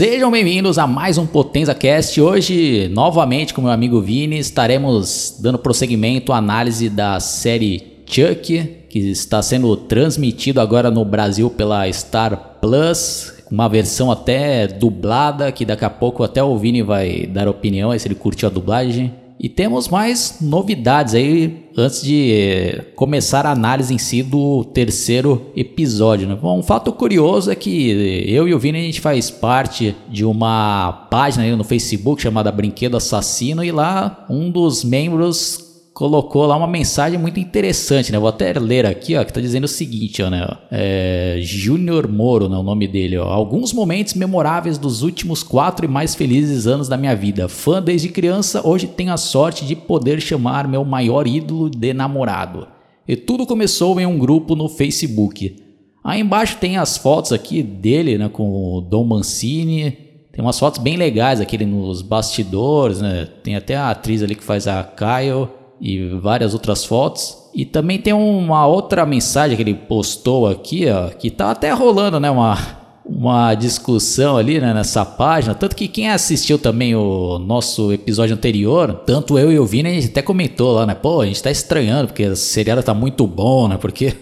Sejam bem-vindos a mais um Potenza Cast. Hoje, novamente com meu amigo Vini, estaremos dando prosseguimento à análise da série Chuck, que está sendo transmitido agora no Brasil pela Star Plus, uma versão até dublada, que daqui a pouco até o Vini vai dar opinião aí se ele curtiu a dublagem. E temos mais novidades aí antes de eh, começar a análise em si do terceiro episódio. Né? Bom, um fato curioso é que eu e o Vini a gente faz parte de uma página no Facebook chamada Brinquedo Assassino e lá um dos membros colocou lá uma mensagem muito interessante, né? Vou até ler aqui, ó, que tá dizendo o seguinte, ó, né? É, Júnior Moro, né? O nome dele, ó. Alguns momentos memoráveis dos últimos quatro e mais felizes anos da minha vida. Fã desde criança, hoje tenho a sorte de poder chamar meu maior ídolo de namorado. E tudo começou em um grupo no Facebook. Aí embaixo tem as fotos aqui dele, né? Com o Dom Mancini. Tem umas fotos bem legais aqui nos bastidores, né? Tem até a atriz ali que faz a Kyle e várias outras fotos. E também tem uma outra mensagem que ele postou aqui, ó, que tá até rolando, né, uma, uma discussão ali né, nessa página. Tanto que quem assistiu também o nosso episódio anterior, tanto eu e o Vini, a gente até comentou lá, né? Pô, a gente tá estranhando, porque a seriada tá muito bom, né? Porque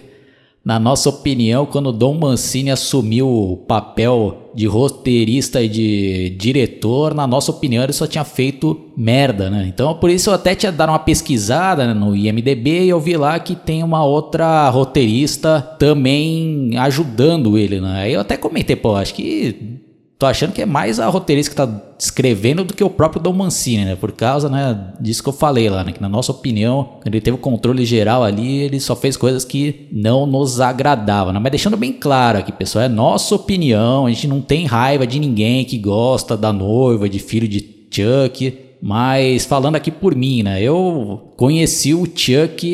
na nossa opinião, quando Dom Mancini assumiu o papel de roteirista e de diretor, na nossa opinião, ele só tinha feito merda, né? Então, por isso eu até tinha dado uma pesquisada né, no IMDB e eu vi lá que tem uma outra roteirista também ajudando ele, né? Aí eu até comentei, pô, acho que tô achando que é mais a roteirista que tá escrevendo do que o próprio Dom Mancini, né? Por causa, né, disso que eu falei lá, né? Que na nossa opinião, ele teve o controle geral ali, ele só fez coisas que não nos agradavam, né? Mas deixando bem claro aqui, pessoal, é nossa opinião, a gente não tem raiva de ninguém que gosta da noiva, de filho de Chuck. Mas falando aqui por mim, né? Eu conheci o Chuck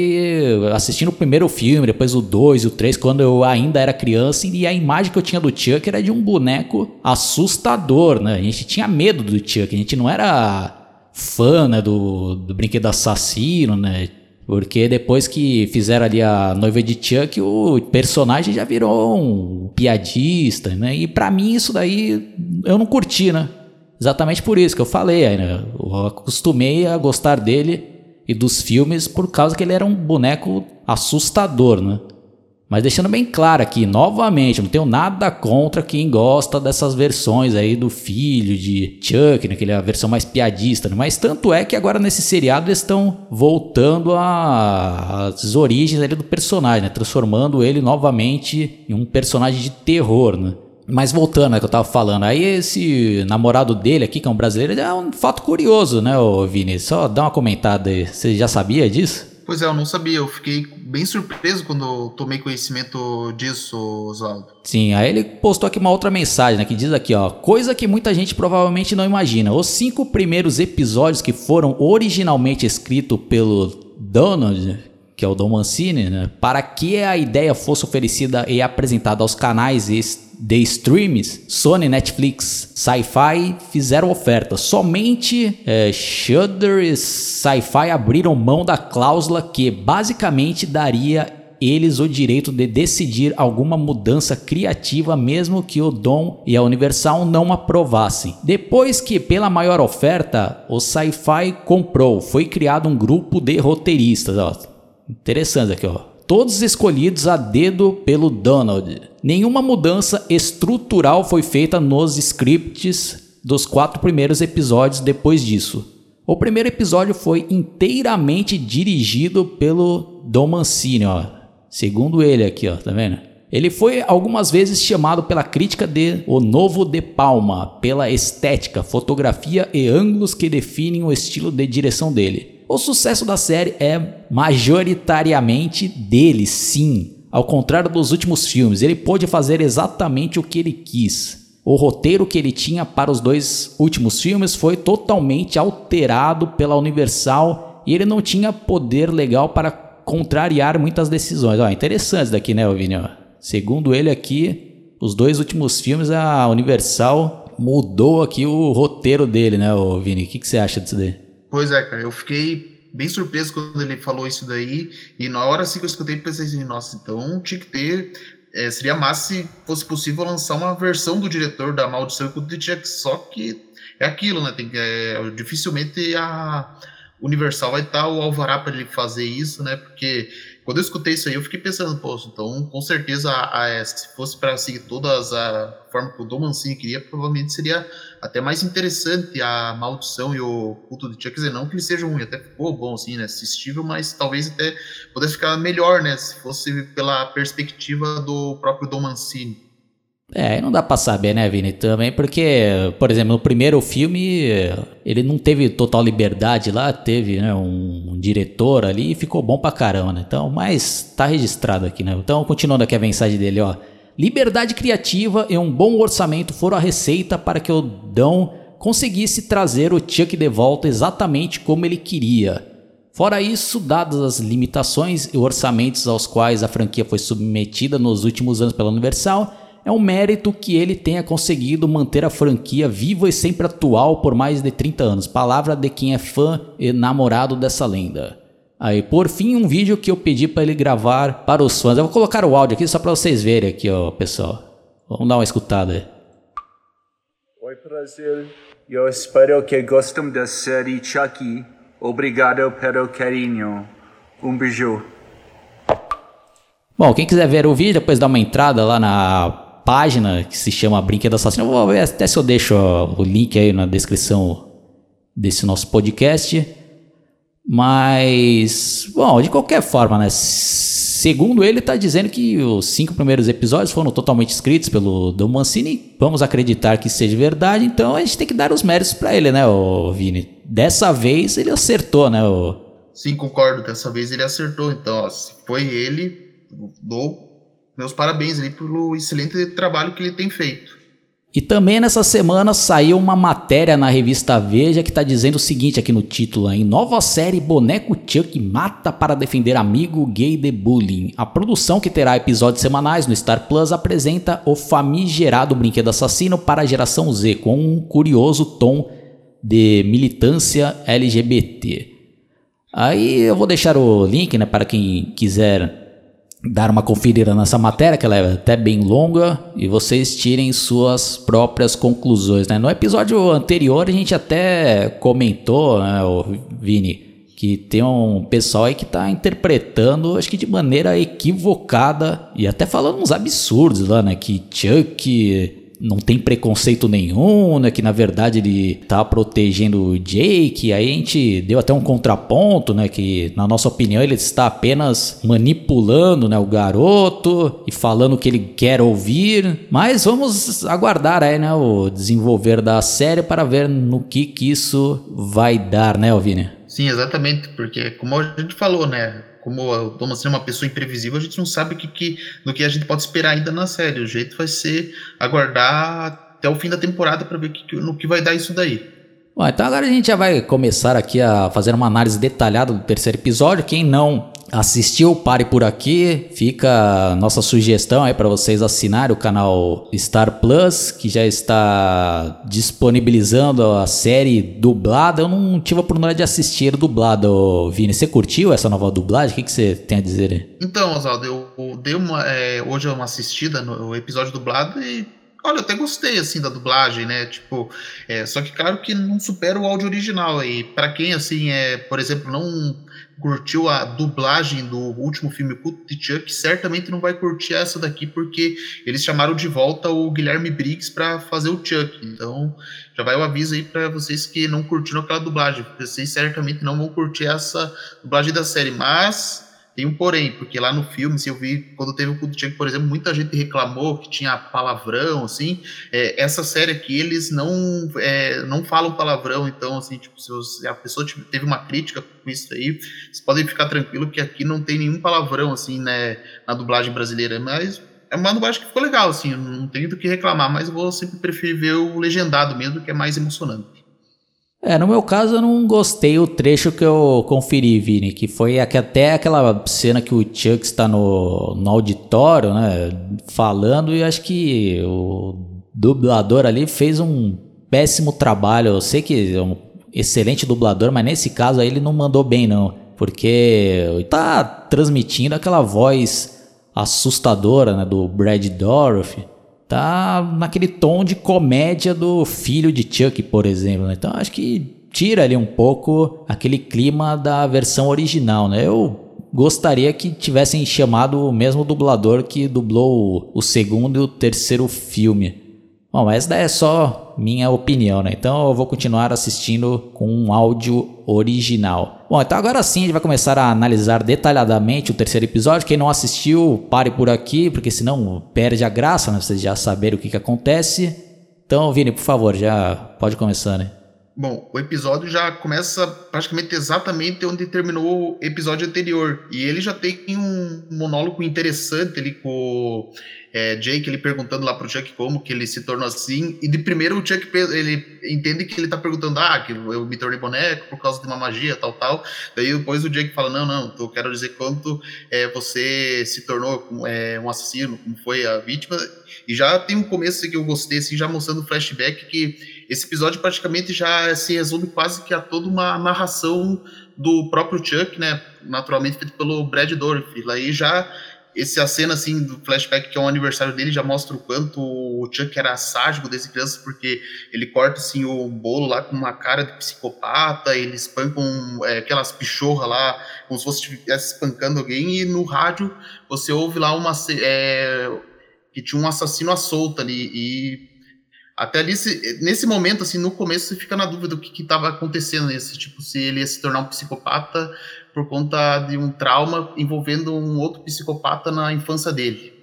assistindo o primeiro filme, depois o 2 e o 3, quando eu ainda era criança, e a imagem que eu tinha do Chuck era de um boneco assustador, né? A gente tinha medo do Chuck, a gente não era fã né, do, do brinquedo assassino, né? Porque depois que fizeram ali a noiva de Chuck, o personagem já virou um piadista, né? E para mim isso daí eu não curti, né? Exatamente por isso que eu falei, né? Eu acostumei a gostar dele e dos filmes por causa que ele era um boneco assustador, né? Mas deixando bem claro aqui, novamente, não tenho nada contra quem gosta dessas versões aí do filho de Chuck, né, que ele é a versão mais piadista, né? mas tanto é que agora nesse seriado eles estão voltando às origens ali do personagem, né, transformando ele novamente em um personagem de terror, né? Mas voltando ao que eu tava falando, aí esse namorado dele aqui, que é um brasileiro, é um fato curioso, né, ô Vini? Só dá uma comentada aí. Você já sabia disso? Pois é, eu não sabia. Eu fiquei bem surpreso quando tomei conhecimento disso, Oswaldo. Sim, aí ele postou aqui uma outra mensagem, né, que diz aqui, ó, coisa que muita gente provavelmente não imagina. Os cinco primeiros episódios que foram originalmente escritos pelo Donald, que é o Dom Mancini, né, para que a ideia fosse oferecida e apresentada aos canais de streams, Sony, Netflix, Sci-Fi fizeram oferta. Somente é, Shudder e Sci-Fi abriram mão da cláusula que basicamente daria eles o direito de decidir alguma mudança criativa, mesmo que o Dom e a Universal não aprovassem. Depois que, pela maior oferta, o Sci-Fi comprou, foi criado um grupo de roteiristas. Ó. Interessante aqui, ó todos escolhidos a dedo pelo Donald. Nenhuma mudança estrutural foi feita nos scripts dos quatro primeiros episódios depois disso. O primeiro episódio foi inteiramente dirigido pelo Don Mancini, ó. Segundo ele aqui, ó, tá vendo? Ele foi algumas vezes chamado pela crítica de o novo De Palma, pela estética, fotografia e ângulos que definem o estilo de direção dele. O sucesso da série é majoritariamente dele, sim. Ao contrário dos últimos filmes, ele pôde fazer exatamente o que ele quis. O roteiro que ele tinha para os dois últimos filmes foi totalmente alterado pela Universal e ele não tinha poder legal para contrariar muitas decisões. Ó, interessante daqui, né, Vini? Segundo ele aqui, os dois últimos filmes, a Universal mudou aqui o roteiro dele, né, Vini? O que, que você acha disso daí? Pois é, cara, eu fiquei bem surpreso quando ele falou isso daí, e na hora assim que eu escutei, pensei assim, nossa, então tinha que ter é, seria massa se fosse possível lançar uma versão do diretor da Maldição Culto de Chuck, só que é aquilo, né? Tem, é, dificilmente a Universal vai estar o alvará para ele fazer isso, né? Porque quando eu escutei isso aí, eu fiquei pensando, pô, então com certeza a, a, se fosse para seguir todas a forma que o Dom Mancini queria, provavelmente seria até mais interessante a maldição e o culto de Chuck. Quer dizer, não que ele seja ruim, até ficou bom, assim, né? Assistível, mas talvez até pudesse ficar melhor, né? Se fosse pela perspectiva do próprio Dom Mancini. É, não dá pra saber, né, Vini? Também porque, por exemplo, no primeiro filme ele não teve total liberdade lá, teve né, um, um, diretor ali e ficou bom pra caramba, né? Então, mas tá registrado aqui, né? Então, continuando aqui a mensagem dele, ó. Liberdade criativa e um bom orçamento foram a receita para que o Dão conseguisse trazer o Chuck de volta exatamente como ele queria. Fora isso, dadas as limitações e orçamentos aos quais a franquia foi submetida nos últimos anos pela Universal, é um mérito que ele tenha conseguido manter a franquia viva e sempre atual por mais de 30 anos. Palavra de quem é fã e namorado dessa lenda. Aí, por fim, um vídeo que eu pedi para ele gravar para os fãs. Eu vou colocar o áudio aqui só para vocês verem aqui, ó, pessoal. Vamos dar uma escutada aí. Oi, Brasil. Eu espero que gostem da série Chucky. Obrigado pelo carinho. Um beijo. Bom, quem quiser ver o vídeo, depois dá uma entrada lá na página que se chama Brinquedo Assassino. Vou ver até se eu deixo o link aí na descrição desse nosso podcast. Mas, bom, de qualquer forma, né? Segundo ele, está dizendo que os cinco primeiros episódios foram totalmente escritos pelo Dom Mancini. Vamos acreditar que seja verdade, então a gente tem que dar os méritos para ele, né, o Vini? Dessa vez ele acertou, né? O... Sim, concordo. Dessa vez ele acertou. Então, ó, se foi ele, dou meus parabéns ali pelo excelente trabalho que ele tem feito. E também nessa semana saiu uma matéria na revista Veja que está dizendo o seguinte aqui no título: em nova série Boneco Chuck mata para defender amigo gay de bullying. A produção que terá episódios semanais no Star Plus apresenta o famigerado brinquedo assassino para a geração Z com um curioso tom de militância LGBT. Aí eu vou deixar o link, né, para quem quiser dar uma conferida nessa matéria, que ela é até bem longa, e vocês tirem suas próprias conclusões. Né? No episódio anterior a gente até comentou, né, Vini, que tem um pessoal aí que está interpretando, acho que de maneira equivocada, e até falando uns absurdos lá, né? Que Chuck não tem preconceito nenhum, né? Que na verdade ele tá protegendo o Jake. Aí a gente deu até um contraponto, né? Que na nossa opinião ele está apenas manipulando, né? O garoto e falando o que ele quer ouvir. Mas vamos aguardar aí, né? O desenvolver da série para ver no que que isso vai dar, né, Alvine? Sim, exatamente, porque como a gente falou, né? Como o Thomas é uma pessoa imprevisível, a gente não sabe que, que, do que a gente pode esperar ainda na série. O jeito vai ser aguardar até o fim da temporada para ver que, no que vai dar isso daí. Bom, então agora a gente já vai começar aqui a fazer uma análise detalhada do terceiro episódio. Quem não assistiu, pare por aqui. Fica a nossa sugestão aí para vocês assinarem o canal Star Plus, que já está disponibilizando a série dublada. Eu não tive a oportunidade de assistir dublado, Vini. Você curtiu essa nova dublagem? O que, que você tem a dizer aí? Então, Oswaldo, eu dei uma, é, hoje uma assistida no episódio dublado e Olha, eu até gostei, assim, da dublagem, né? Tipo, é, só que claro que não supera o áudio original. E para quem, assim, é, por exemplo, não curtiu a dublagem do último filme Cult de Chuck, certamente não vai curtir essa daqui, porque eles chamaram de volta o Guilherme Briggs para fazer o Chuck. Então, já vai o aviso aí para vocês que não curtiram aquela dublagem. Vocês certamente não vão curtir essa dublagem da série, mas tem um porém, porque lá no filme, se eu vi, quando teve o Chuck, por exemplo, muita gente reclamou que tinha palavrão, assim. É, essa série aqui, eles não, é, não falam palavrão, então, assim, tipo, se, você, a pessoa teve uma crítica com isso aí, vocês podem ficar tranquilo que aqui não tem nenhum palavrão, assim, né, na dublagem brasileira, mas é uma dublagem que ficou legal, assim, não tenho do que reclamar, mas eu vou sempre preferir ver o legendado mesmo, que é mais emocionante. É, no meu caso eu não gostei o trecho que eu conferi, Vini, que foi até aquela cena que o Chuck está no, no auditório, né, falando, e acho que o dublador ali fez um péssimo trabalho. Eu sei que é um excelente dublador, mas nesse caso aí ele não mandou bem, não, porque tá transmitindo aquela voz assustadora, né, do Brad Dorothy, tá naquele tom de comédia do filho de Chuck, por exemplo. Né? Então acho que tira ali um pouco aquele clima da versão original, né? Eu gostaria que tivessem chamado o mesmo dublador que dublou o segundo e o terceiro filme. Bom, essa é só minha opinião, né? Então eu vou continuar assistindo com um áudio original. Bom, então agora sim a gente vai começar a analisar detalhadamente o terceiro episódio. Quem não assistiu, pare por aqui, porque senão perde a graça, né? Vocês já saberem o que, que acontece. Então, Vini, por favor, já pode começar, né? Bom, o episódio já começa praticamente exatamente onde terminou o episódio anterior. E ele já tem um monólogo interessante ali com é, Jake ele perguntando lá pro Chuck como que ele se tornou assim. E de primeiro o Chuck ele entende que ele tá perguntando, ah, que eu me tornei boneco por causa de uma magia, tal, tal. Daí depois o Jake fala, não, não, eu quero dizer quanto é, você se tornou é, um assassino, como foi a vítima. E já tem um começo que eu gostei, assim, já mostrando o flashback que esse episódio praticamente já se resume quase que a toda uma narração do próprio Chuck, né? Naturalmente feito pelo Brad Dourif. Aí já esse a cena assim do flashback que é o aniversário dele já mostra o quanto o Chuck era sádico desde criança porque ele corta assim o bolo lá com uma cara de psicopata ele espanca é, aquelas pichorras lá como se fosse estivesse espancando alguém e no rádio você ouve lá uma é, que tinha um assassino à solta ali e até ali, nesse momento, assim, no começo, você fica na dúvida do que estava acontecendo nesse, tipo, se ele ia se tornar um psicopata por conta de um trauma envolvendo um outro psicopata na infância dele.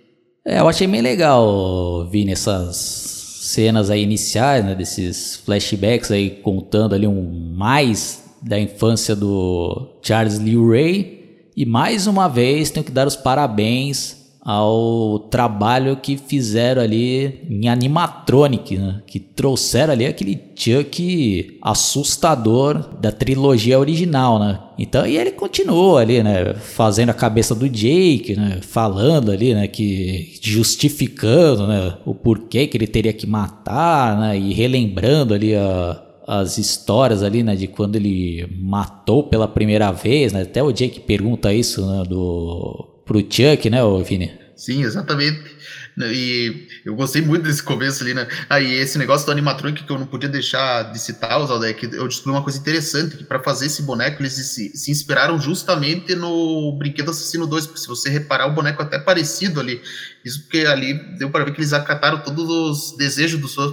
É, eu achei bem legal, Vini, essas cenas aí iniciais, né, desses flashbacks aí contando ali um mais da infância do Charles Lee Ray. E mais uma vez tenho que dar os parabéns ao trabalho que fizeram ali em animatronic, né? que trouxeram ali aquele Chuck assustador da trilogia original, né? Então, e ele continuou ali, né, fazendo a cabeça do Jake, né, falando ali, né, que justificando, né, o porquê que ele teria que matar, né, e relembrando ali a, as histórias ali, né, de quando ele matou pela primeira vez, né? Até o Jake pergunta isso, né, do pro Chuck, né, Vini? Sim, exatamente. E eu gostei muito desse começo ali, né? Aí ah, esse negócio do animatronic que eu não podia deixar de citar, Oswaldo, é que eu descobri uma coisa interessante, que para fazer esse boneco eles se, se, inspiraram justamente no Brinquedo Assassino 2, porque se você reparar o boneco é até parecido ali. Isso porque ali deu para ver que eles acataram todos os desejos dos fãs,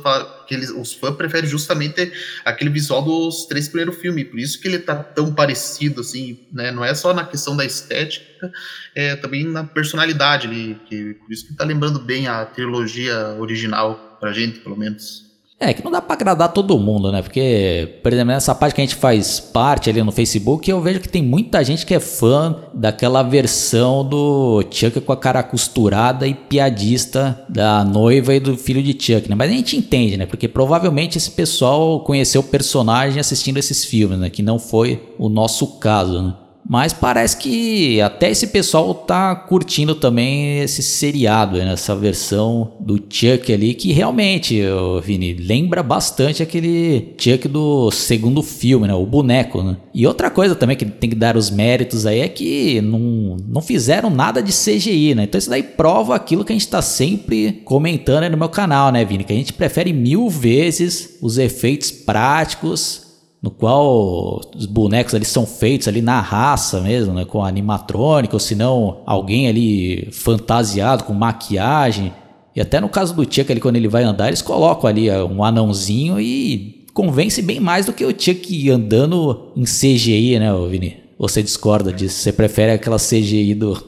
que eles, os fãs preferem justamente aquele visual dos três primeiros filmes, por isso que ele tá tão parecido, assim, né? Não é só na questão da estética, é também na personalidade ali, que, por isso que tá lembrando bem a trilogia original pra gente, pelo menos. É, que não dá para agradar todo mundo, né? Porque, por exemplo, nessa parte que a gente faz parte ali no Facebook, eu vejo que tem muita gente que é fã daquela versão do Chuck com a cara costurada e piadista da noiva e do filho de Chuck, né? Mas a gente entende, né? Porque provavelmente esse pessoal conheceu o personagem assistindo esses filmes, né? Que não foi o nosso caso, né? Mas parece que até esse pessoal tá curtindo também esse seriado, né? essa versão do Chuck ali, que realmente, Vini, lembra bastante aquele Chuck do segundo filme, né? O boneco, né? E outra coisa também que tem que dar os méritos aí é que não, não fizeram nada de CGI, né? Então isso daí prova aquilo que a gente tá sempre comentando aí no meu canal, né, Vini? Que a gente prefere mil vezes os efeitos práticos no qual os bonecos ali são feitos ali na raça mesmo, né, com animatrônica, ou se não alguém ali fantasiado com maquiagem. E até no caso do Chuck ali quando ele vai andar, eles colocam ali é, um anãozinho e convence bem mais do que o Chuck andando em CGI, né, Vini? Você discorda disso? Você prefere aquela CGI do,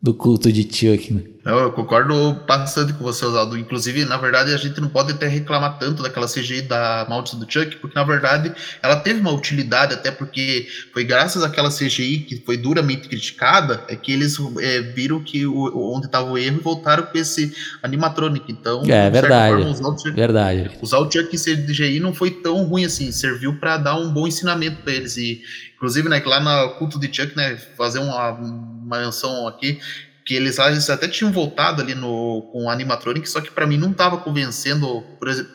do culto de Chuck, né? Eu concordo bastante com você, Oswaldo. Inclusive, na verdade, a gente não pode até reclamar tanto daquela CGI da Maldição do Chuck, porque na verdade ela teve uma utilidade, até porque foi graças àquela CGI que foi duramente criticada, é que eles é, viram que o, onde estava o erro e voltaram com esse animatronic. Então, é verdade. Forma, usar o Chuck, verdade. Usar o Chuck em CGI não foi tão ruim assim, serviu para dar um bom ensinamento para eles. E, inclusive, né, lá no culto de Chuck, né, fazer uma, uma menção aqui que eles, eles até tinham voltado ali no, com o animatronic, só que para mim não estava convencendo,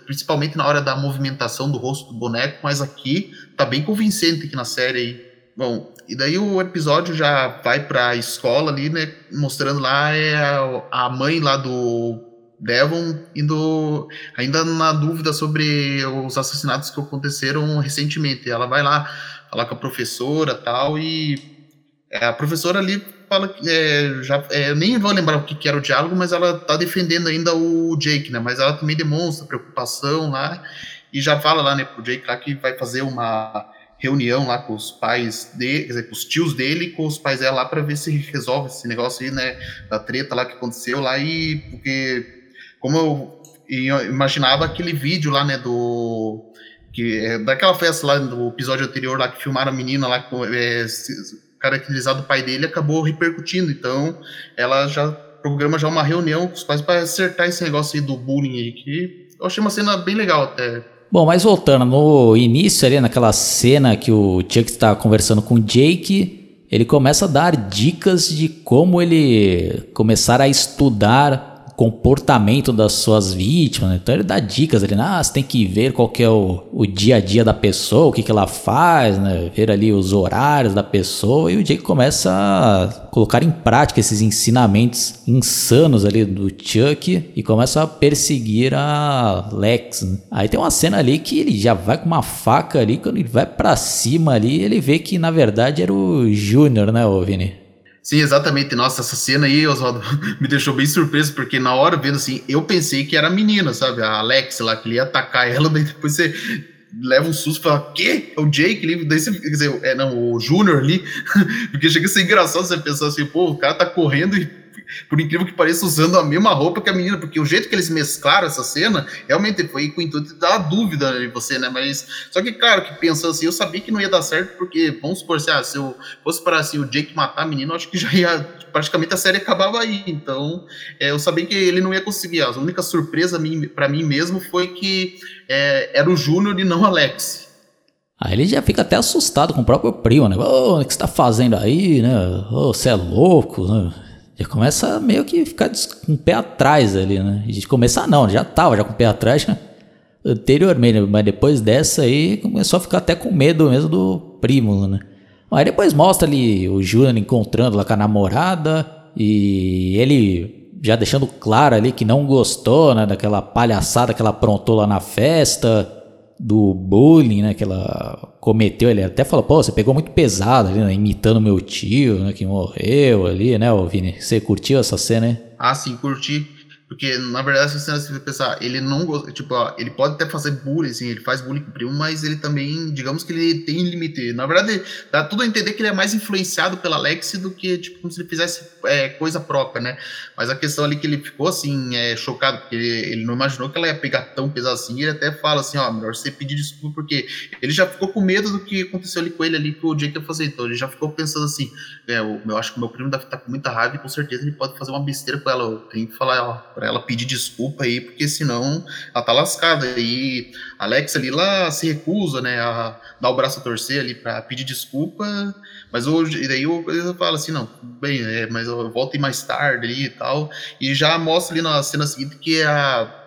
principalmente na hora da movimentação do rosto do boneco, mas aqui tá bem convincente aqui na série aí. Bom, e daí o episódio já vai para a escola ali, né? Mostrando lá é a, a mãe lá do Devon indo ainda na dúvida sobre os assassinatos que aconteceram recentemente. Ela vai lá falar com a professora tal e é, a professora ali fala é, já é, nem vou lembrar o que, que, era o diálogo, mas ela tá defendendo ainda o Jake, né? Mas ela também demonstra preocupação lá e já fala lá, né, pro Jake lá que vai fazer uma reunião lá com os pais dele, quer dizer, com os tios dele e com os pais dela lá para ver se resolve esse negócio aí, né, da treta lá que aconteceu lá e porque como eu, eu imaginava aquele vídeo lá, né, do que é, daquela festa lá do episódio anterior lá que filmaram a menina lá com é, caracterizado o pai dele acabou repercutindo, então ela já programa já uma reunião com os pais para acertar esse negócio aí do bullying aí que eu achei uma cena bem legal até. Bom, mas voltando, no início ali, naquela cena que o Chuck está conversando com o Jake, ele começa a dar dicas de como ele começar a estudar comportamento das suas vítimas. Né? Então ele dá dicas ali, ah, você tem que ver qual que é o, o dia a dia da pessoa, o que, que ela faz, né? ver ali os horários da pessoa e o Jake começa a colocar em prática esses ensinamentos insanos ali do Chuck e começa a perseguir a Lex. Né? Aí tem uma cena ali que ele já vai com uma faca ali, quando ele vai para cima ali, ele vê que na verdade era o Júnior, né, ô Vini? Sim, exatamente. Nossa, essa cena aí, Oswaldo, me deixou bem surpreso, porque na hora vendo assim, eu pensei que era a menina, sabe? A Alex lá, que ele ia atacar ela, daí depois você leva um susto e fala, quê? É o Jake ali? Daí você, quer dizer, é, não, o Júnior ali, porque chega a ser engraçado você pensar assim, pô, o cara tá correndo e por incrível que pareça, usando a mesma roupa que a menina, porque o jeito que eles mesclaram essa cena, realmente foi com o intuito de dar dúvida em você, né? Mas, só que, claro, que pensando assim, eu sabia que não ia dar certo, porque, vamos supor, se, ah, se eu fosse para assim, o Jake matar a menina, eu acho que já ia, praticamente a série acabava aí, então, é, eu sabia que ele não ia conseguir, a única surpresa para mim mesmo foi que é, era o Júnior e não o Alex. Aí ele já fica até assustado com o próprio primo, né? Ô, oh, o que você tá fazendo aí, né? Ô, oh, você é louco, né? Já começa meio que ficar com o pé atrás ali, né? De começar não, já tava já com o pé atrás já, anteriormente, mas depois dessa aí começou a ficar até com medo mesmo do primo, né? Aí depois mostra ali o Julian encontrando lá com a namorada e ele já deixando claro ali que não gostou, né, daquela palhaçada que ela aprontou lá na festa do bullying, né, que ela cometeu, ele até falou, pô, você pegou muito pesado ali, né, imitando meu tio, né, que morreu ali, né, ô Vini? Você curtiu essa cena, hein? Ah, sim, curti. Porque, na verdade, se você pensar, ele não gosta, tipo, ó, ele pode até fazer bullying, assim, ele faz bullying com o primo, mas ele também, digamos que ele tem limite. Na verdade, dá tudo a entender que ele é mais influenciado pela Lexi do que, tipo, como se ele fizesse é, coisa própria, né? Mas a questão ali que ele ficou, assim, é, chocado, porque ele, ele, não imaginou que ela ia pegar tão pesado assim, ele até fala assim, ó, melhor você pedir desculpa, porque ele já ficou com medo do que aconteceu ali com ele ali, que o Jake ia fazer, então ele já ficou pensando assim, é, eu, eu acho que o meu primo deve estar com muita raiva e com certeza ele pode fazer uma besteira com ela, eu tenho que falar, ó, pra ela pedir desculpa aí, porque senão ela tá lascada. E Alex ali lá se recusa, né, a dar o braço a torcer ali para pedir desculpa, mas hoje, e daí eu, eu falo assim, não, bem, é, mas eu volto mais tarde ali e tal, e já mostra ali na cena seguinte que é a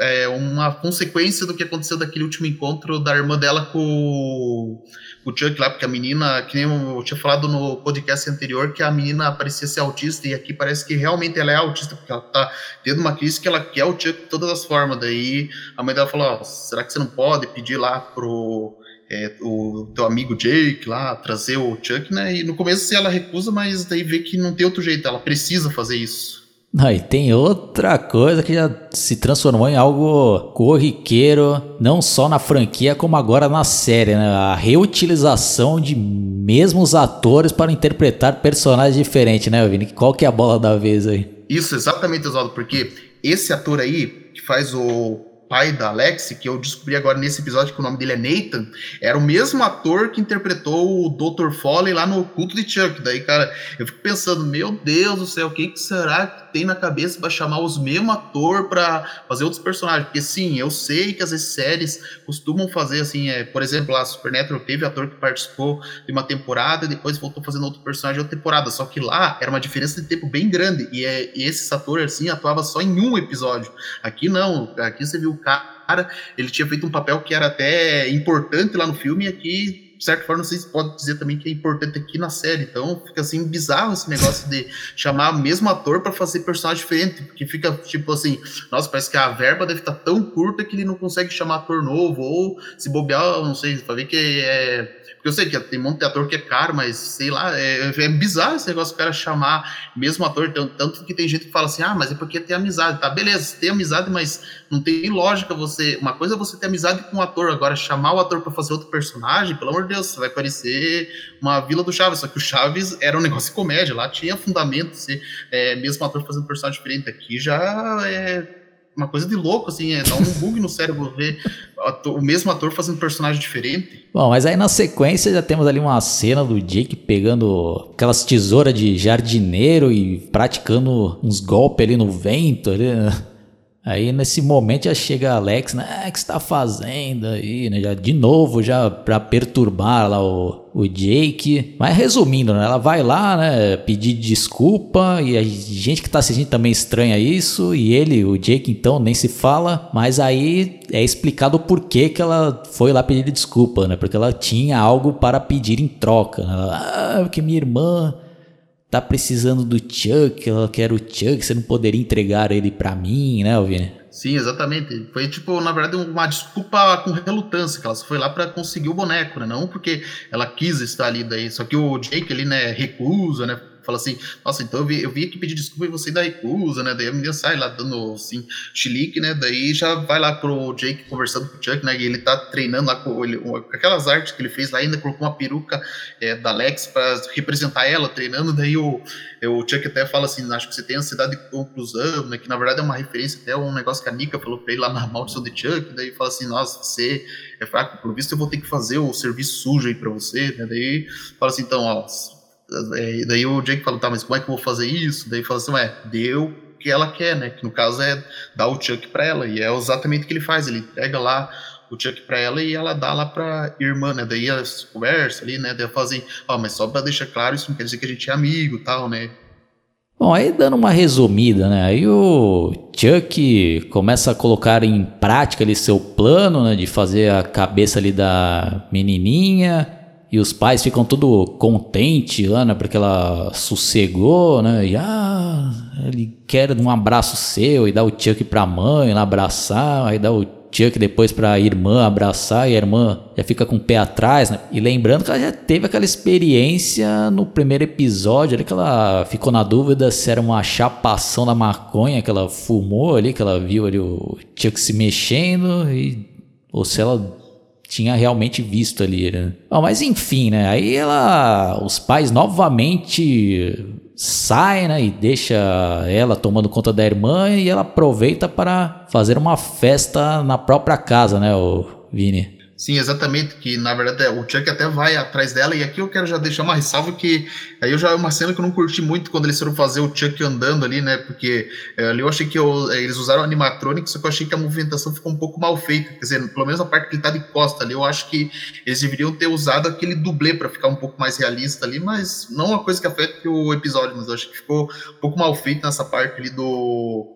é uma consequência do que aconteceu daquele último encontro da irmã dela com o Chuck lá, porque a menina, que nem eu tinha falado no podcast anterior, que a menina parecia ser autista, e aqui parece que realmente ela é autista, porque ela tá tendo uma crise que ela quer o Chuck de todas as formas. Daí a mãe dela falou: oh, será que você não pode pedir lá pro. É, o teu amigo Jake lá, trazer o Chuck, né? E no começo ela recusa, mas daí vê que não tem outro jeito, ela precisa fazer isso. Não, e tem outra coisa que já se transformou em algo corriqueiro, não só na franquia, como agora na série, né? A reutilização de mesmos atores para interpretar personagens diferentes, né, Vini? Qual que é a bola da vez aí? Isso, exatamente, Oswaldo, porque esse ator aí, que faz o pai da Alex, que eu descobri agora nesse episódio que o nome dele é Nathan, era o mesmo ator que interpretou o Dr. Foley lá no culto de Chuck. Daí, cara, eu fico pensando, meu Deus do céu, o que, que será que tem na cabeça para chamar os mesmos ator para fazer outros personagens? Porque sim, eu sei que às vezes séries costumam fazer assim, é, por exemplo, lá Supernatural teve ator que participou de uma temporada e depois voltou fazendo outro personagem outra temporada. Só que lá era uma diferença de tempo bem grande e, é, e esse ator assim atuava só em um episódio. Aqui não, aqui você viu cara, ele tinha feito um papel que era até importante lá no filme e aqui de certa forma, não sei se pode dizer também que é importante aqui na série. Então, fica assim bizarro esse negócio de chamar o mesmo ator para fazer personagem diferente, porque fica tipo assim, nossa, parece que a verba deve estar tá tão curta que ele não consegue chamar ator novo, ou se bobear, não sei, pra ver que é porque eu sei que tem um monte de ator que é caro, mas sei lá, é, é bizarro esse negócio do cara chamar mesmo ator. Tanto que tem gente que fala assim, ah, mas é porque tem amizade. Tá, beleza, tem amizade, mas não tem lógica você. Uma coisa é você ter amizade com o um ator, agora chamar o ator para fazer outro personagem, pelo amor de Deus, vai parecer uma vila do Chaves. Só que o Chaves era um negócio de comédia, lá tinha fundamento, ser é, mesmo ator fazendo personagem diferente. Aqui já é uma coisa de louco, assim, é dar um bug no cérebro ver o mesmo ator fazendo personagem diferente. Bom, mas aí na sequência já temos ali uma cena do Jake pegando aquelas tesouras de jardineiro e praticando uns golpes ali no vento. Ali, né? Aí nesse momento já chega Alex, né? O que você tá fazendo aí, né? Já, de novo, já pra perturbar lá o, o Jake. Mas resumindo, né? Ela vai lá, né? Pedir desculpa e a gente que tá assistindo também estranha isso. E ele, o Jake, então, nem se fala. Mas aí é explicado o porquê que ela foi lá pedir desculpa, né? Porque ela tinha algo para pedir em troca. Né? Ela, ah, porque minha irmã tá precisando do Chuck, ela quer o Chuck, você não poderia entregar ele para mim, né, Alvine? Sim, exatamente. Foi tipo, na verdade, uma desculpa com relutância, que ela foi lá para conseguir o boneco, né? Não porque ela quis estar ali daí. Só que o Jake ali, né, recusa, né? Fala assim, nossa, então eu, vi, eu vim aqui pedir desculpa e você ainda recusa, né? Daí a menina sai lá dando assim, chilique, né? Daí já vai lá pro Jake conversando com o Chuck, né? E ele tá treinando lá com, ele, aquelas artes que ele fez lá, ainda colocou uma peruca é, da Lex para representar ela, treinando. Daí o, é, o Chuck até fala assim, acho que você tem ansiedade de conclusão, né? Que na verdade é uma referência até um negócio que a Nika falou pra ele lá na maldição de Chuck. Daí fala assim, nossa, você é fraco, pelo visto eu vou ter que fazer o serviço sujo aí pra você, né? Daí fala assim, então, ó é, daí o Jake fala, tá, mas como é que eu vou fazer isso? Daí fala assim, ué, deu o que ela quer, né? Que no caso é dar o Chuck pra ela. E é exatamente o que ele faz. Ele pega lá o Chuck pra ela e ela dá lá pra irmã, né? Daí elas conversam ali, né? Daí fazem, ó, oh, mas só pra deixar claro, isso não quer dizer que a gente é amigo tal, né? Bom, aí dando uma resumida, né? Aí o Chuck começa a colocar em prática ali seu plano, né? De fazer a cabeça ali da menininha e os pais ficam tudo contente né? Porque ela sossegou, né? E ah, ele quer um abraço seu e dá o Chuck pra mãe lá abraçar, aí dá o Chuck depois pra irmã abraçar e a irmã já fica com o pé atrás, né? E lembrando que ela já teve aquela experiência no primeiro episódio ali que ela ficou na dúvida se era uma chapação da maconha que ela fumou ali, que ela viu ali o Chuck se mexendo e ou se ela tinha realmente visto ali, né? Bom, mas enfim, né? Aí ela, os pais novamente saem, né? E deixa ela tomando conta da irmã e ela aproveita para fazer uma festa na própria casa, né, o Vini? Sim, exatamente, que na verdade o Chuck até vai atrás dela, e aqui eu quero já deixar uma ressalva que aí eu já é uma cena que eu não curti muito quando eles foram fazer o Chuck andando ali, né, porque é, ali eu achei que eu, é, eles usaram animatronic, só que eu achei que a movimentação ficou um pouco mal feita, quer dizer, pelo menos a parte que ele tá de costa ali, eu acho que eles deveriam ter usado aquele dublê para ficar um pouco mais realista ali, mas não uma coisa que afeta o episódio, mas eu acho que ficou um pouco mal feito nessa parte ali do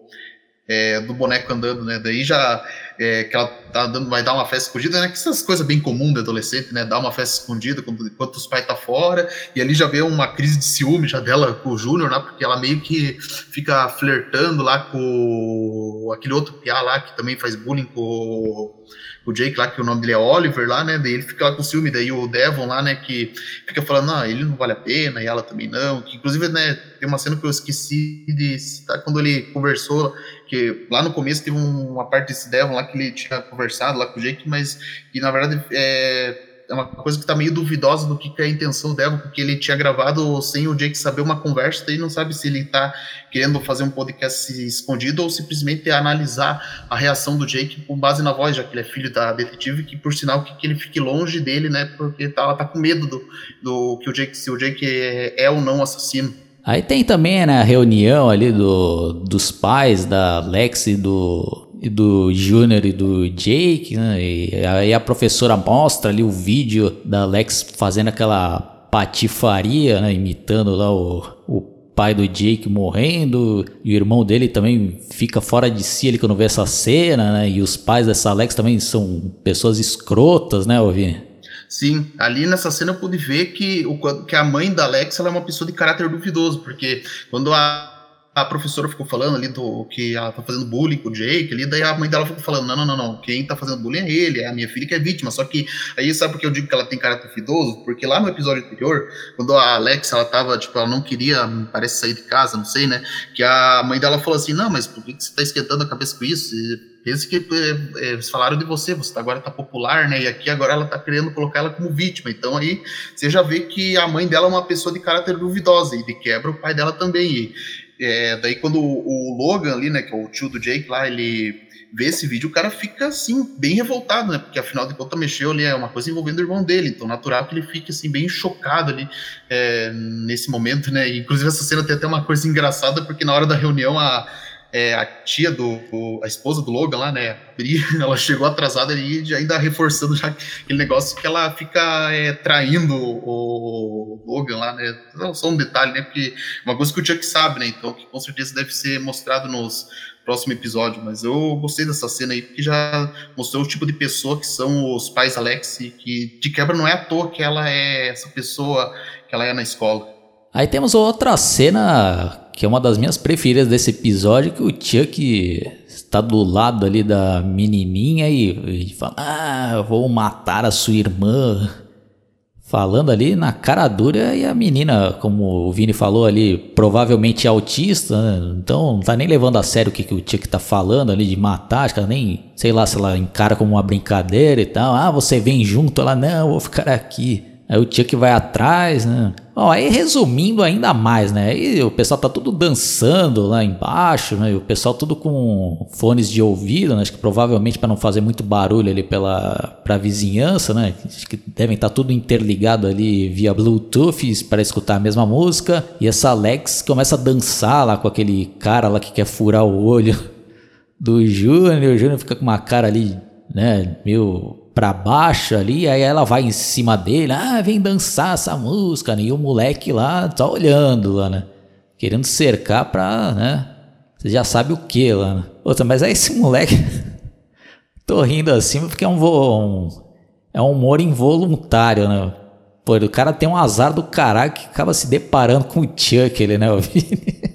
é, do boneco andando, né? Daí já é, que ela tá dando, vai dar uma festa escondida, né? Que essas coisas bem comuns de adolescente, né? Dar uma festa escondida enquanto os pais tá fora, e ali já vê uma crise de ciúme já dela com o Júnior, né? Porque ela meio que fica flertando lá com aquele outro piá lá que também faz bullying com o Jake lá, que o nome dele é Oliver lá, né? Daí ele fica lá com ciúme, daí o Devon lá, né, que fica falando, não, ele não vale a pena, e ela também não. Que, inclusive, né, tem uma cena que eu esqueci de citar quando ele conversou, que lá no começo teve uma parte desse Devon lá que ele tinha conversado lá com o Jake, mas que na verdade é é uma coisa que tá meio duvidosa do que, que é a intenção do Devon, porque ele tinha gravado sem o Jake saber uma conversa, e não sabe se ele tá querendo fazer um podcast escondido ou simplesmente analisar a reação do Jake com base na voz, já que ele é filho da detetive, que por sinal que, que ele fique longe dele, né, porque tá, ela tá com medo do, do que o Jake, se o Jake é, é ou não assassino. Aí tem também né, a reunião ali do, dos pais da Lex e do, do Junior e do Jake, né? E aí a professora mostra ali o vídeo da Alex fazendo aquela patifaria, né? Imitando lá o, o pai do Jake morrendo, e o irmão dele também fica fora de si ele quando vê essa cena, né? E os pais dessa Alex também são pessoas escrotas, né, Ovini? Sim, ali nessa cena eu pude ver que, o, que a mãe da Alex ela é uma pessoa de caráter duvidoso, porque quando a a professora ficou falando ali do que ela tá fazendo bullying com o Jake ali, daí a mãe dela ficou falando, não, não, não, não, quem tá fazendo bullying é ele, é a minha filha que é vítima, só que aí sabe por que eu digo que ela tem caráter fidoso? Porque lá no episódio anterior, quando a Alex, ela tava, tipo, ela não queria, parece, sair de casa, não sei, né, que a mãe dela falou assim, não, mas por que, você tá esquentando a cabeça com isso? Pensa que é, eles falaram de você, você tá, agora tá popular, né? E aqui agora ela tá querendo colocar ela como vítima. Então aí você já vê que a mãe dela é uma pessoa de caráter duvidosa e de quebra o pai dela também. E, é, daí quando o, Logan ali, né, que é o tio do Jake lá, ele vê esse vídeo, o cara fica assim, bem revoltado, né? Porque afinal de contas mexeu ali, é uma coisa envolvendo o irmão dele, então natural que ele fique assim, bem chocado ali é, nesse momento, né? Inclusive essa cena tem até uma coisa engraçada, porque na hora da reunião a, é, a tia do, o, a esposa do Logan lá, né, Bri, ela chegou atrasada e ainda reforçando já aquele negócio que ela fica é, traindo o, Logan lá, né, só um detalhe, né, porque uma coisa que o Chuck sabe, né, então que com certeza deve ser mostrado nos próximo episódio, mas eu gostei dessa cena aí, porque já mostrou o tipo de pessoa que são os pais Alex, que de quebra não é à toa que ela é essa pessoa que ela é na escola. Aí temos outra cena que é uma das minhas preferidas desse episódio, que o Chuck está do lado ali da menininha e, e fala, ah, vou matar a sua irmã. Falando ali na cara dura e a menina, como o Vini falou ali, provavelmente autista, né? então não tá nem levando a sério o que, que o Chuck tá falando ali de matar, acho que ela nem, sei lá, se ela encara como uma brincadeira e tal. Ah, você vem junto, ela, não, vou ficar aqui. Aí o Chuck vai atrás, né? Bom, aí resumindo ainda mais, né? Aí o pessoal tá tudo dançando lá embaixo, né? E o pessoal tudo com fones de ouvido, né? Acho que provavelmente para não fazer muito barulho ali pela pra vizinhança, né? Acho que devem estar tá tudo interligado ali via Bluetooth para escutar a mesma música. E essa Alex começa a dançar lá com aquele cara lá que quer furar o olho do Júnior. O Júnior fica com uma cara ali, né? Meio pra baixo ali, aí ela vai em cima dele, ah, vem dançar essa música, né? E o moleque lá tá olhando lá, né? Querendo cercar pra, né? Você já sabe o que lá, né? Outra, mas aí esse moleque. Tô rindo assim porque é um, um, é um humor involuntário, né? Pô, o cara tem um azar do caralho que acaba se deparando com o Chuck, ele, né, Vini?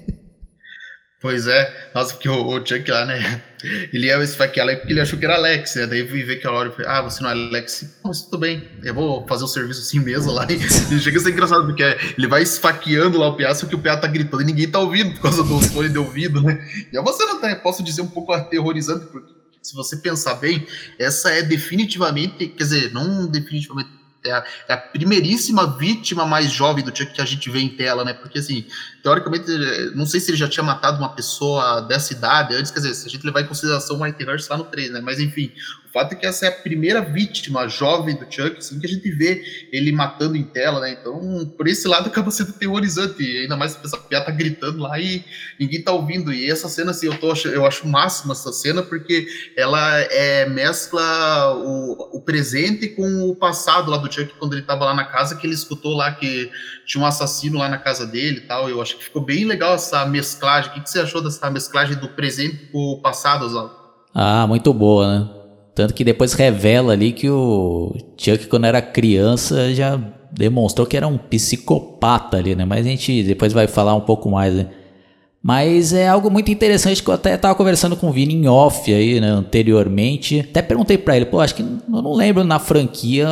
Pois é, nossa, porque o, o Chuck lá, né? Ele ia esfaquear ela porque ele achou que era Alex, né? Daí vi ver que a hora ah, você não é Alex, mas tudo bem, eu vou fazer o serviço assim mesmo lá. E chega a ser engraçado, porque ele vai esfaqueando lá o PA, só que o PA tá gritando e ninguém tá ouvindo por causa do fone de ouvido, né? E é você não tá, posso dizer, um pouco aterrorizante, porque se você pensar bem, essa é definitivamente, quer dizer, não definitivamente é a, é a, primeiríssima vítima mais jovem do Chuck que a gente vê em tela, né? Porque, assim, teoricamente, não sei se ele já tinha matado uma pessoa dessa idade antes, quer dizer, se a gente levar em consideração o Whitehurst lá no 3, né? Mas, enfim, o fato é que essa é a primeira vítima jovem do Chuck, assim, que a gente vê ele matando em tela, né? Então, por esse lado acaba sendo terrorizante, ainda mais se a piada tá gritando lá e ninguém tá ouvindo. E essa cena, assim, eu, tô, eu acho máxima essa cena, porque ela é, mescla o, o presente com o passado lá do Chuck, quando ele tava lá na casa, que ele escutou lá que tinha um assassino lá na casa dele e tal. Eu acho que ficou bem legal essa mesclagem. O que, você achou dessa mesclagem do presente com o passado, Oswaldo? Ah, muito boa, né? Tanto que depois revela ali que o Chuck, quando era criança, já demonstrou que era um psicopata ali, né? Mas a gente depois vai falar um pouco mais, né? Mas é algo muito interessante que eu até estava conversando com o Vini em off aí, né, anteriormente. Até perguntei para ele, pô, acho que eu não lembro na franquia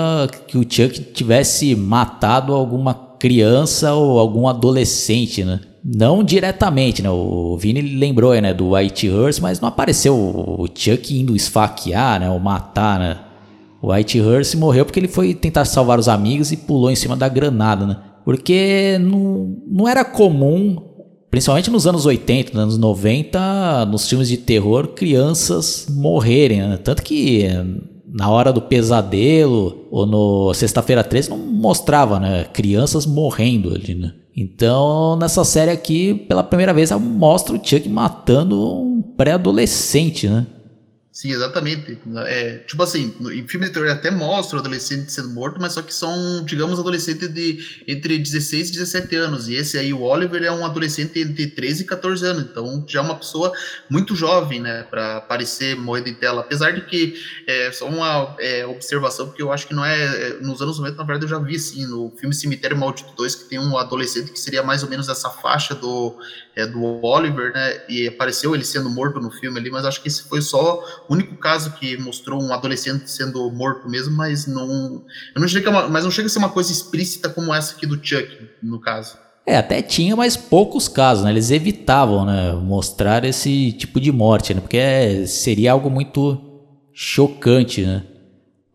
que o Chuck tivesse matado alguma criança ou algum adolescente, né? Não diretamente, né? O Vini lembrou né, do Whitehurst, mas não apareceu o Chuck indo esfaquear, né? Ou matar, né? O Whitehurst morreu porque ele foi tentar salvar os amigos e pulou em cima da granada, né? Porque não, não era comum, principalmente nos anos 80, nos anos 90, nos filmes de terror, crianças morrerem, né? Tanto que na hora do pesadelo ou no Sexta-feira 13 não mostrava, né? Crianças morrendo ali, né? Então, nessa série aqui, pela primeira vez, mostra o Chuck matando um pré-adolescente, né? Sim, exatamente. É, tipo assim, em filme de terror até mostra o adolescente sendo morto, mas só que são, digamos, adolescentes de entre 16 e 17 anos. E esse aí, o Oliver, é um adolescente entre 13 e 14 anos. Então, já é uma pessoa muito jovem, né, para aparecer morrendo em tela. Apesar de que, é só uma é, observação, porque eu acho que não é, é. Nos anos 90, na verdade, eu já vi, assim, no filme Cemitério Maldito 2, que tem um adolescente que seria mais ou menos essa faixa do, é, do Oliver, né, e apareceu ele sendo morto no filme ali, mas acho que esse foi só o único caso que mostrou um adolescente sendo morto mesmo, mas não. Eu não chega, é mas não chega a ser uma coisa explícita como essa aqui do Chuck, no caso. É, até tinha, mas poucos casos, né? Eles evitavam, né, mostrar esse tipo de morte, né? Porque é, seria algo muito chocante, né?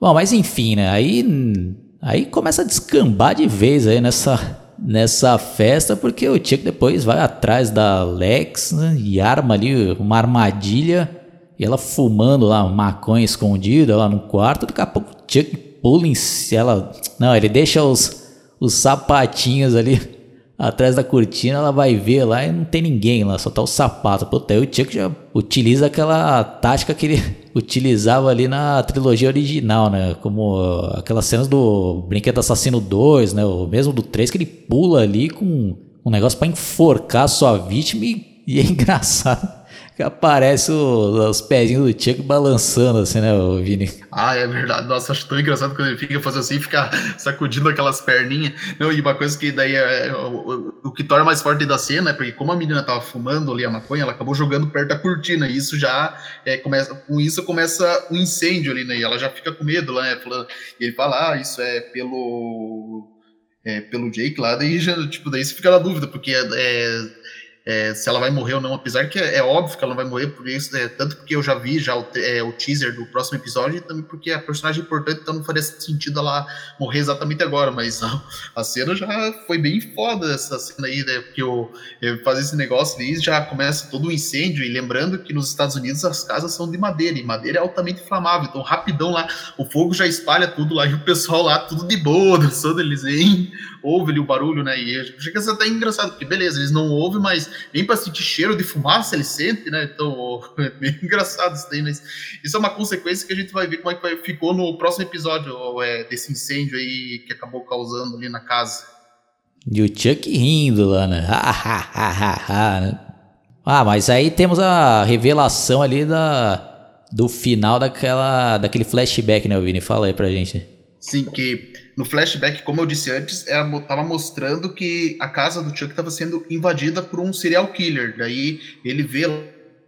Bom, mas enfim, né? Aí, aí começa a descambar de vez aí nessa, nessa festa, porque o Chuck depois vai atrás da Lex né, e arma ali uma armadilha e ela fumando lá, maconha escondida lá no quarto, daqui a pouco o Chuck pula em ela. Não, ele deixa os, os sapatinhos ali atrás da cortina, ela vai ver lá e não tem ninguém lá, só tá o sapato. Puta, aí o Chuck já utiliza aquela tática que ele utilizava ali na trilogia original, né? Como aquelas cenas do Brinquedo Assassino 2, né? O mesmo do 3, que ele pula ali com um negócio para enforcar a sua vítima e, e é engraçado que aparece os pezinhos do Chuck balançando assim, né, Vini? Ah, é verdade. Nossa, acho tão engraçado quando ele fica fazendo assim, fica sacudindo aquelas perninhas. Não, e uma coisa que daí é, é o, o, que torna mais forte da cena é porque como a menina tava fumando ali a maconha, ela acabou jogando perto da cortina, e isso já é, começa, com isso começa um incêndio ali, né, e ela já fica com medo lá, né, falando, e ele fala, ah, isso é pelo... É, pelo Jake lá, daí já, tipo, daí você fica na dúvida, porque é, é é, se ela vai morrer ou não, apesar que é, é, óbvio que ela não vai morrer, por isso, é, tanto porque eu já vi já o, é, o, teaser do próximo episódio, e também porque a personagem é importante, então não faria sentido ela morrer exatamente agora, mas a, a cena já foi bem foda essa cena aí, né, porque eu, eu fazer esse negócio aí já começa todo o um incêndio, e lembrando que nos Estados Unidos as casas são de madeira, e madeira é altamente inflamável, então rapidão lá, o fogo já espalha tudo lá, e o pessoal lá, tudo de boa, dançando, eles vêm, ouve ali o barulho, né, e chega a ser até engraçado, porque beleza, eles não ouvem, mas nem para sentir cheiro de fumaça ele sente, né? Então, é bem engraçado isso daí, mas isso é uma consequência que a gente vai ver como é que ficou no próximo episódio é, desse incêndio aí que acabou causando ali na casa. E o Chuck rindo lá, né? né? ah, mas aí temos a revelação ali da, do final daquela, daquele flashback, né, Vini? Fala aí pra gente. Sim, que no flashback, como eu disse antes, estava mostrando que a casa do Chuck estava sendo invadida por um serial killer. Daí ele vê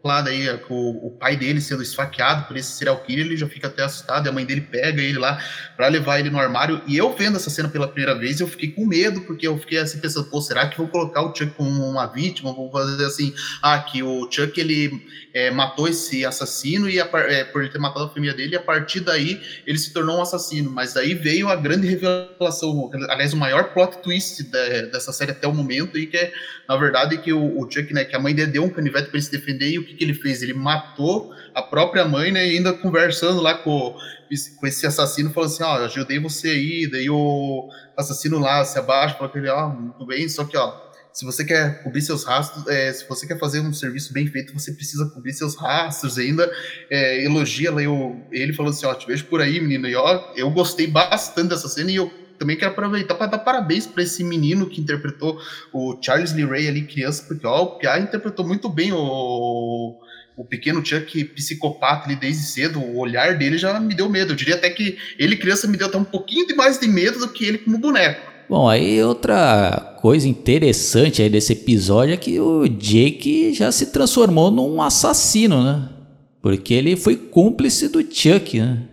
lá daí o, o, pai dele sendo esfaqueado por esse serial killer, ele já fica até assustado, e a mãe dele pega ele lá para levar ele no armário. E eu vendo essa cena pela primeira vez, eu fiquei com medo, porque eu fiquei assim pensando, pô, será que vou colocar o Chuck como uma vítima? Vou fazer assim, ah, que o Chuck ele é, matou esse assassino e a, é, por ele ter matado a família dele, e a partir daí ele se tornou um assassino. Mas daí veio a grande revelação, aliás, o maior plot twist dessa série até o momento, e que é, na verdade, que o, o Chuck, né, que a mãe dele deu um canivete para ele se defender, e o que que, ele fez? Ele matou a própria mãe, né? E ainda conversando lá com, com esse assassino, falou assim: Ó, oh, ajudei você aí. Daí o assassino lá se abaixa, falou que ele: Ó, oh, muito bem, só que, ó, se você quer cobrir seus rastros, é, se você quer fazer um serviço bem feito, você precisa cobrir seus rastros. ainda é, elogia ele falou assim: Ó, te vejo por aí, menino. E ó, eu gostei bastante dessa cena e eu também quero aproveitar para dar parabéns para esse menino que interpretou o Charles Lee Ray ali, criança, porque ó, o Pia interpretou muito bem o, o pequeno Chuck psicopata ali desde cedo, o olhar dele já me deu medo. Eu diria até que ele, criança, me deu até um pouquinho de mais de medo do que ele como boneco. Bom, aí outra coisa interessante aí desse episódio é que o Jake já se transformou num assassino, né? Porque ele foi cúmplice do Chuck, né?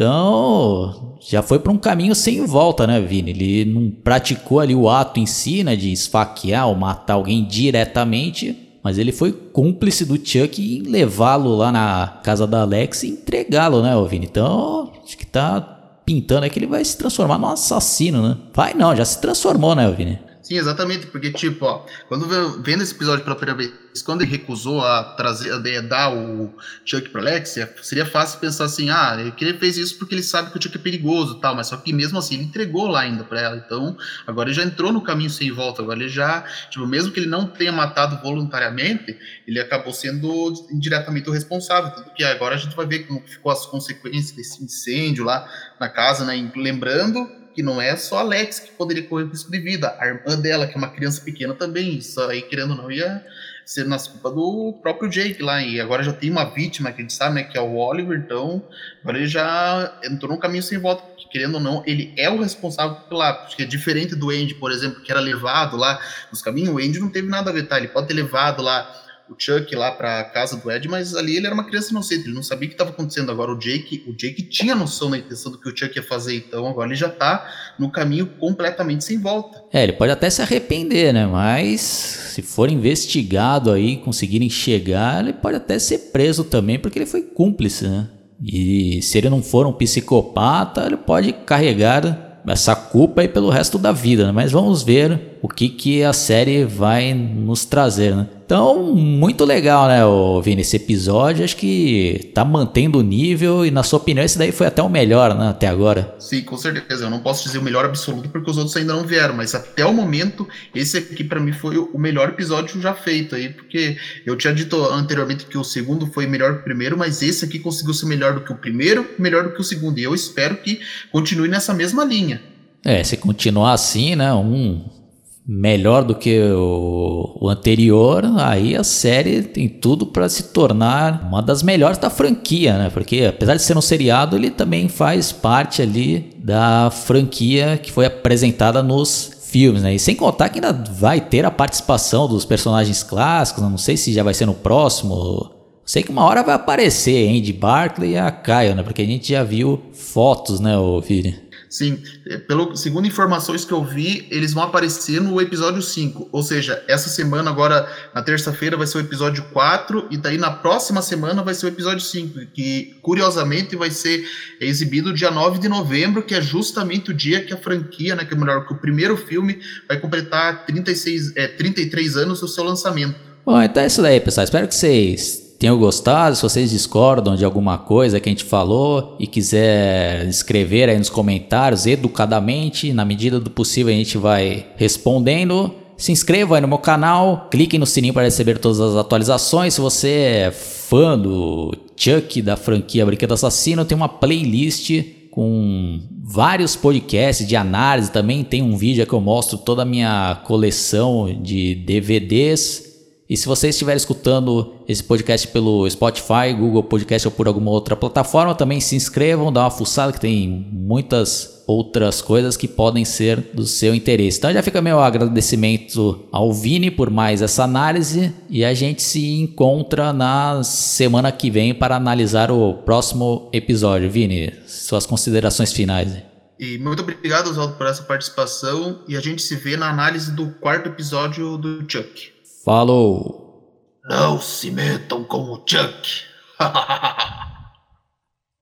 Então, já foi para um caminho sem volta, né, Vini? Ele não praticou ali o ato em si, né, de esfaquear ou matar alguém diretamente, mas ele foi cúmplice do Chuck em levá-lo lá na casa da Alex e entregá-lo, né, Vini? Então, acho que tá pintando é que ele vai se transformar num assassino, né? Vai não, já se transformou, né, Vini? Sim, exatamente, porque, tipo, ó, quando vendo esse episódio pela primeira vez, quando ele recusou a trazer, a dar o Chuck pra Alexia, seria fácil pensar assim, ah, ele fez isso porque ele sabe que o Chuck é perigoso tal, mas só que mesmo assim ele entregou lá ainda pra ela, então agora ele já entrou no caminho sem volta, agora ele já, tipo, mesmo que ele não tenha matado voluntariamente, ele acabou sendo indiretamente o responsável, tanto que agora a gente vai ver como ficou as consequências desse incêndio lá na casa, né, lembrando que não é só a Alex que poderia correr risco de vida, a irmã dela, que é uma criança pequena também, isso aí, querendo ou não, ia ser nas culpa do próprio Jake lá, e agora já tem uma vítima que a gente sabe, né, que é o Oliver, então agora ele já entrou num caminho sem volta, porque querendo ou não, ele é o responsável lá, porque é diferente do Andy, por exemplo, que era levado lá nos caminhos, o Andy não teve nada a ver, tá, ele pode ter levado lá o Chuck lá para casa do Ed, mas ali ele era uma criança inocente, ele não sabia o que estava acontecendo. Agora o Jake, o Jake tinha noção da intenção do que o Chuck ia fazer, então agora ele já tá no caminho completamente sem volta. É, ele pode até se arrepender, né? Mas se for investigado aí, conseguirem chegar, ele pode até ser preso também, porque ele foi cúmplice, né? E se ele não for um psicopata, ele pode carregar essa culpa aí pelo resto da vida, né? mas vamos ver o que, que a série vai nos trazer, né? Então, muito legal, né, Vini, esse episódio, acho que tá mantendo o nível e na sua opinião esse daí foi até o melhor, né, até agora. Sim, com certeza, eu não posso dizer o melhor absoluto porque os outros ainda não vieram, mas até o momento, esse aqui para mim foi o melhor episódio já feito aí, porque eu tinha dito anteriormente que o segundo foi melhor que o primeiro, mas esse aqui conseguiu ser melhor do que o primeiro, melhor do que o segundo, e eu espero que continue nessa mesma linha. É, se continuar assim, né, um melhor do que o, o, anterior, aí a série tem tudo para se tornar uma das melhores da franquia, né? Porque apesar de ser um seriado, ele também faz parte ali da franquia que foi apresentada nos filmes, né? E sem contar que ainda vai ter a participação dos personagens clássicos, né? não sei se já vai ser no próximo. Sei que uma hora vai aparecer Andy Barkley e a Kyle, né? Porque a gente já viu fotos, né, o Vini? Sim, é, pelo, segundo informações que eu vi, eles vão aparecer no episódio 5. Ou seja, essa semana, agora, na terça-feira, vai ser o episódio 4, e daí na próxima semana vai ser o episódio 5, que curiosamente vai ser exibido dia 9 de novembro, que é justamente o dia que a franquia, né, que é melhor, que o primeiro filme vai completar 36, é, 33 anos do seu lançamento. Bom, então é isso daí, pessoal. Espero que vocês tenham gostado, se vocês discordam de alguma coisa que a gente falou e quiser escrever aí nos comentários educadamente, na medida do possível a gente vai respondendo. Se inscreva aí no meu canal, clique no sininho para receber todas as atualizações. Se você é fã do Chuck da franquia Brinquedo Assassino, tem uma playlist com vários podcasts de análise. Também tem um vídeo que eu mostro toda a minha coleção de DVDs e se você estiver escutando esse podcast pelo Spotify, Google Podcast ou por alguma outra plataforma, também se inscrevam, dá uma fuçada que tem muitas outras coisas que podem ser do seu interesse. Então já fica meu agradecimento ao Vini por mais essa análise e a gente se encontra na semana que vem para analisar o próximo episódio. Vini, suas considerações finais. E muito obrigado, Oswaldo, por essa participação e a gente se vê na análise do quarto episódio do Chuck. Falou! Não se metam com o Chuck!